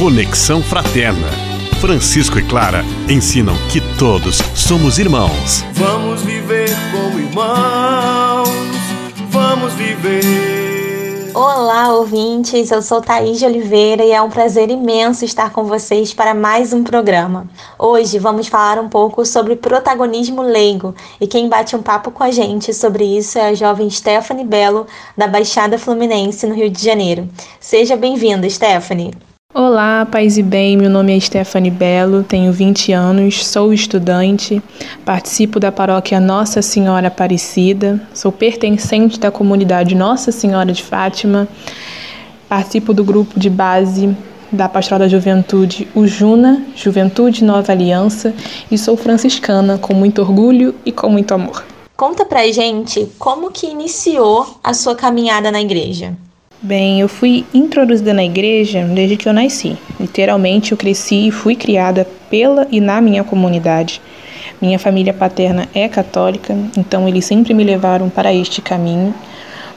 Conexão Fraterna. Francisco e Clara ensinam que todos somos irmãos. Vamos viver como irmãos. Vamos viver. Olá, ouvintes! Eu sou Thaís de Oliveira e é um prazer imenso estar com vocês para mais um programa. Hoje vamos falar um pouco sobre protagonismo leigo e quem bate um papo com a gente sobre isso é a jovem Stephanie Belo, da Baixada Fluminense, no Rio de Janeiro. Seja bem-vinda, Stephanie! Olá, paz e bem. Meu nome é Stephanie Belo, tenho 20 anos, sou estudante, participo da paróquia Nossa Senhora Aparecida, sou pertencente da comunidade Nossa Senhora de Fátima, participo do grupo de base da Pastoral da Juventude, o Juna, Juventude Nova Aliança, e sou franciscana com muito orgulho e com muito amor. Conta pra gente como que iniciou a sua caminhada na igreja. Bem, eu fui introduzida na igreja desde que eu nasci. Literalmente, eu cresci e fui criada pela e na minha comunidade. Minha família paterna é católica, então eles sempre me levaram para este caminho,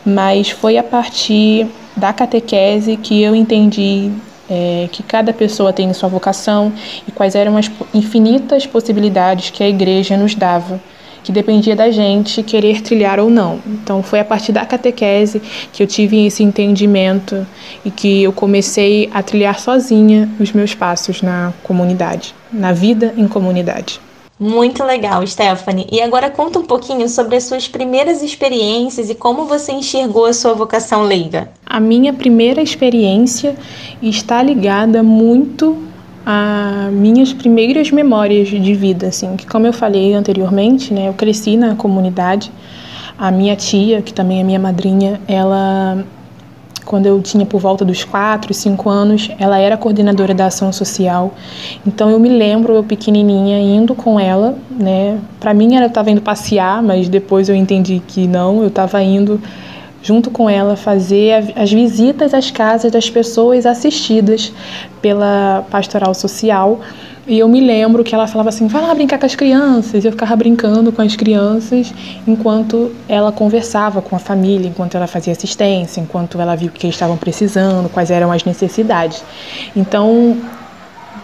mas foi a partir da catequese que eu entendi é, que cada pessoa tem sua vocação e quais eram as infinitas possibilidades que a igreja nos dava que dependia da gente querer trilhar ou não. Então foi a partir da catequese que eu tive esse entendimento e que eu comecei a trilhar sozinha os meus passos na comunidade, na vida em comunidade. Muito legal, Stephanie. E agora conta um pouquinho sobre as suas primeiras experiências e como você enxergou a sua vocação leiga. A minha primeira experiência está ligada muito a minhas primeiras memórias de vida, assim, que como eu falei anteriormente, né, eu cresci na comunidade. A minha tia, que também é minha madrinha, ela quando eu tinha por volta dos 4, 5 anos, ela era coordenadora da ação social. Então eu me lembro eu pequenininha indo com ela, né? Para mim ela estava indo passear, mas depois eu entendi que não, eu estava indo junto com ela, fazer as visitas às casas das pessoas assistidas pela pastoral social. E eu me lembro que ela falava assim: vai lá brincar com as crianças. Eu ficava brincando com as crianças enquanto ela conversava com a família, enquanto ela fazia assistência, enquanto ela viu o que eles estavam precisando, quais eram as necessidades. Então,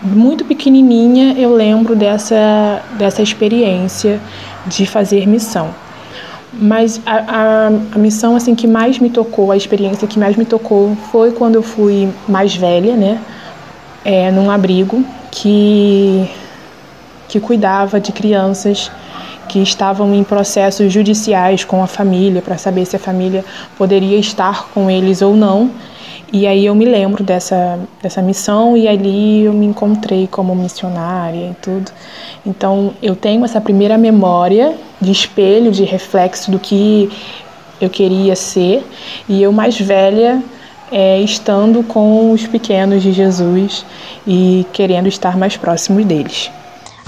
muito pequenininha, eu lembro dessa, dessa experiência de fazer missão. Mas a, a, a, missão assim que mais me tocou, a experiência que mais me tocou foi quando eu fui mais velha, né? É, num abrigo que, que cuidava de crianças que estavam em processos judiciais com a família para saber se a família poderia estar com eles ou não. E aí eu me lembro dessa, dessa missão e ali eu me encontrei como missionária e tudo. Então eu tenho essa primeira memória de espelho, de reflexo do que eu queria ser, e eu mais velha é, estando com os pequenos de Jesus e querendo estar mais próximo deles.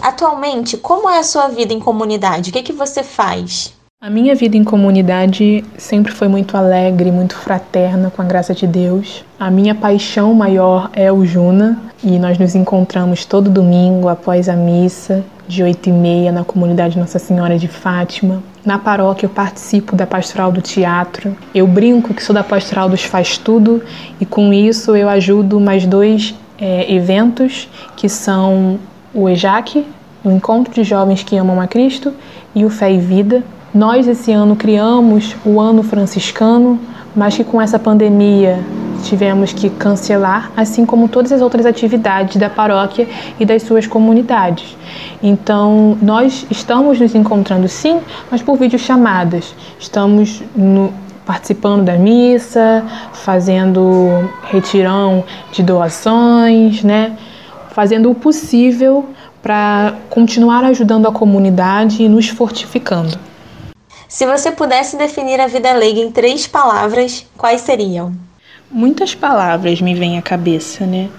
Atualmente, como é a sua vida em comunidade? O que, é que você faz? A minha vida em comunidade sempre foi muito alegre, muito fraterna, com a graça de Deus. A minha paixão maior é o Juna e nós nos encontramos todo domingo após a missa, de 8 e meia, na comunidade Nossa Senhora de Fátima. Na paróquia eu participo da pastoral do teatro. Eu brinco que sou da pastoral dos faz tudo e com isso eu ajudo mais dois é, eventos que são o EJAC, o Encontro de Jovens que Amam a Cristo, e o Fé e Vida, nós esse ano criamos o ano franciscano, mas que com essa pandemia tivemos que cancelar, assim como todas as outras atividades da paróquia e das suas comunidades. Então, nós estamos nos encontrando sim, mas por videochamadas. Estamos no, participando da missa, fazendo retirão de doações, né? Fazendo o possível para continuar ajudando a comunidade e nos fortificando. Se você pudesse definir a vida leiga em três palavras, quais seriam? Muitas palavras me vêm à cabeça, né,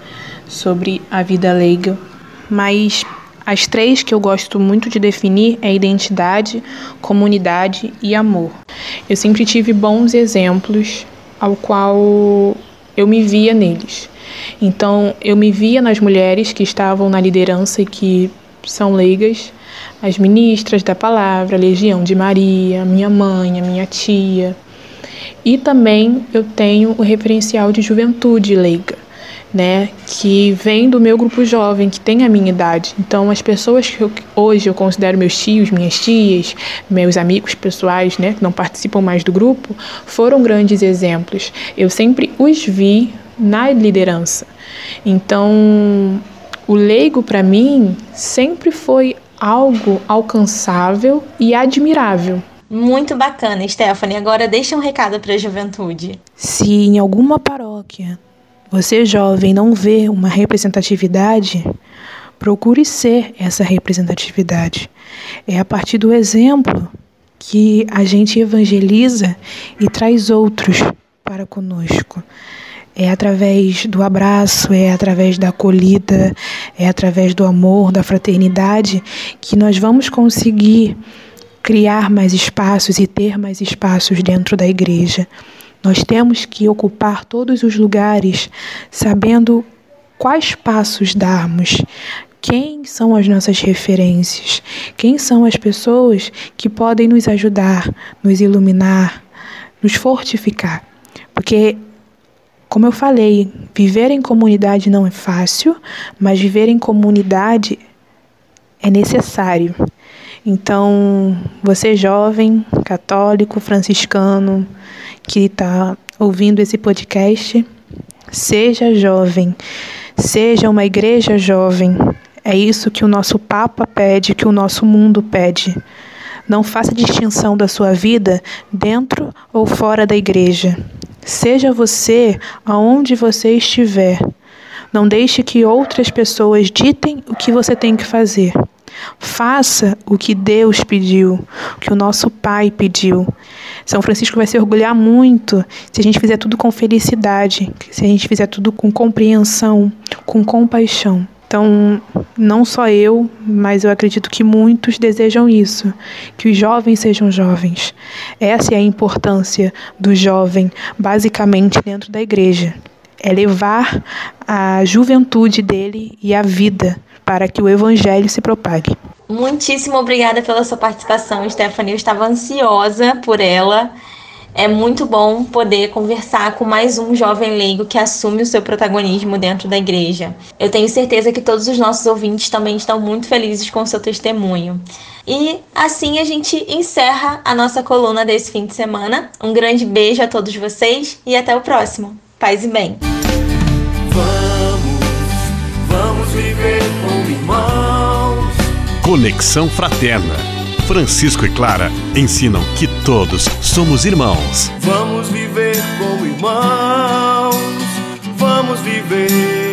sobre a vida leiga, mas as três que eu gosto muito de definir é identidade, comunidade e amor. Eu sempre tive bons exemplos ao qual eu me via neles. Então, eu me via nas mulheres que estavam na liderança e que são leigas, as ministras da palavra, a Legião de Maria, minha mãe, a minha tia. E também eu tenho o referencial de juventude leiga. né, que vem do meu grupo jovem, que tem a minha idade. Então, as pessoas que eu, hoje eu considero meus tios, minhas tias, meus amigos pessoais, né, que não participam mais do grupo, foram grandes exemplos. Eu sempre os vi na liderança. Então, o leigo para mim sempre foi algo alcançável e admirável. Muito bacana, Stephanie. Agora deixa um recado para a juventude. Se em alguma paróquia você jovem não vê uma representatividade, procure ser essa representatividade. É a partir do exemplo que a gente evangeliza e traz outros para conosco. É através do abraço, é através da acolhida, é através do amor, da fraternidade que nós vamos conseguir criar mais espaços e ter mais espaços dentro da igreja. Nós temos que ocupar todos os lugares sabendo quais passos darmos, quem são as nossas referências, quem são as pessoas que podem nos ajudar, nos iluminar, nos fortificar. Porque, como eu falei, viver em comunidade não é fácil, mas viver em comunidade é necessário. Então, você jovem, católico, franciscano, que está ouvindo esse podcast, seja jovem, seja uma igreja jovem. É isso que o nosso Papa pede, que o nosso mundo pede. Não faça distinção da sua vida dentro ou fora da igreja. Seja você aonde você estiver. Não deixe que outras pessoas ditem o que você tem que fazer. Faça o que Deus pediu, o que o nosso Pai pediu. São Francisco vai se orgulhar muito se a gente fizer tudo com felicidade, se a gente fizer tudo com compreensão, com compaixão. Então, não só eu, mas eu acredito que muitos desejam isso, que os jovens sejam jovens. Essa é a importância do jovem, basicamente dentro da igreja. É levar a juventude dele e a vida para que o evangelho se propague. Muitíssimo obrigada pela sua participação, Stephanie. Eu estava ansiosa por ela. É muito bom poder conversar com mais um jovem leigo que assume o seu protagonismo dentro da igreja. Eu tenho certeza que todos os nossos ouvintes também estão muito felizes com o seu testemunho. E assim a gente encerra a nossa coluna desse fim de semana. Um grande beijo a todos vocês e até o próximo. Paz e bem. Vamos, vamos viver como irmãos. Conexão Fraterna. Francisco e Clara ensinam que todos somos irmãos. Vamos viver como irmãos. Vamos viver.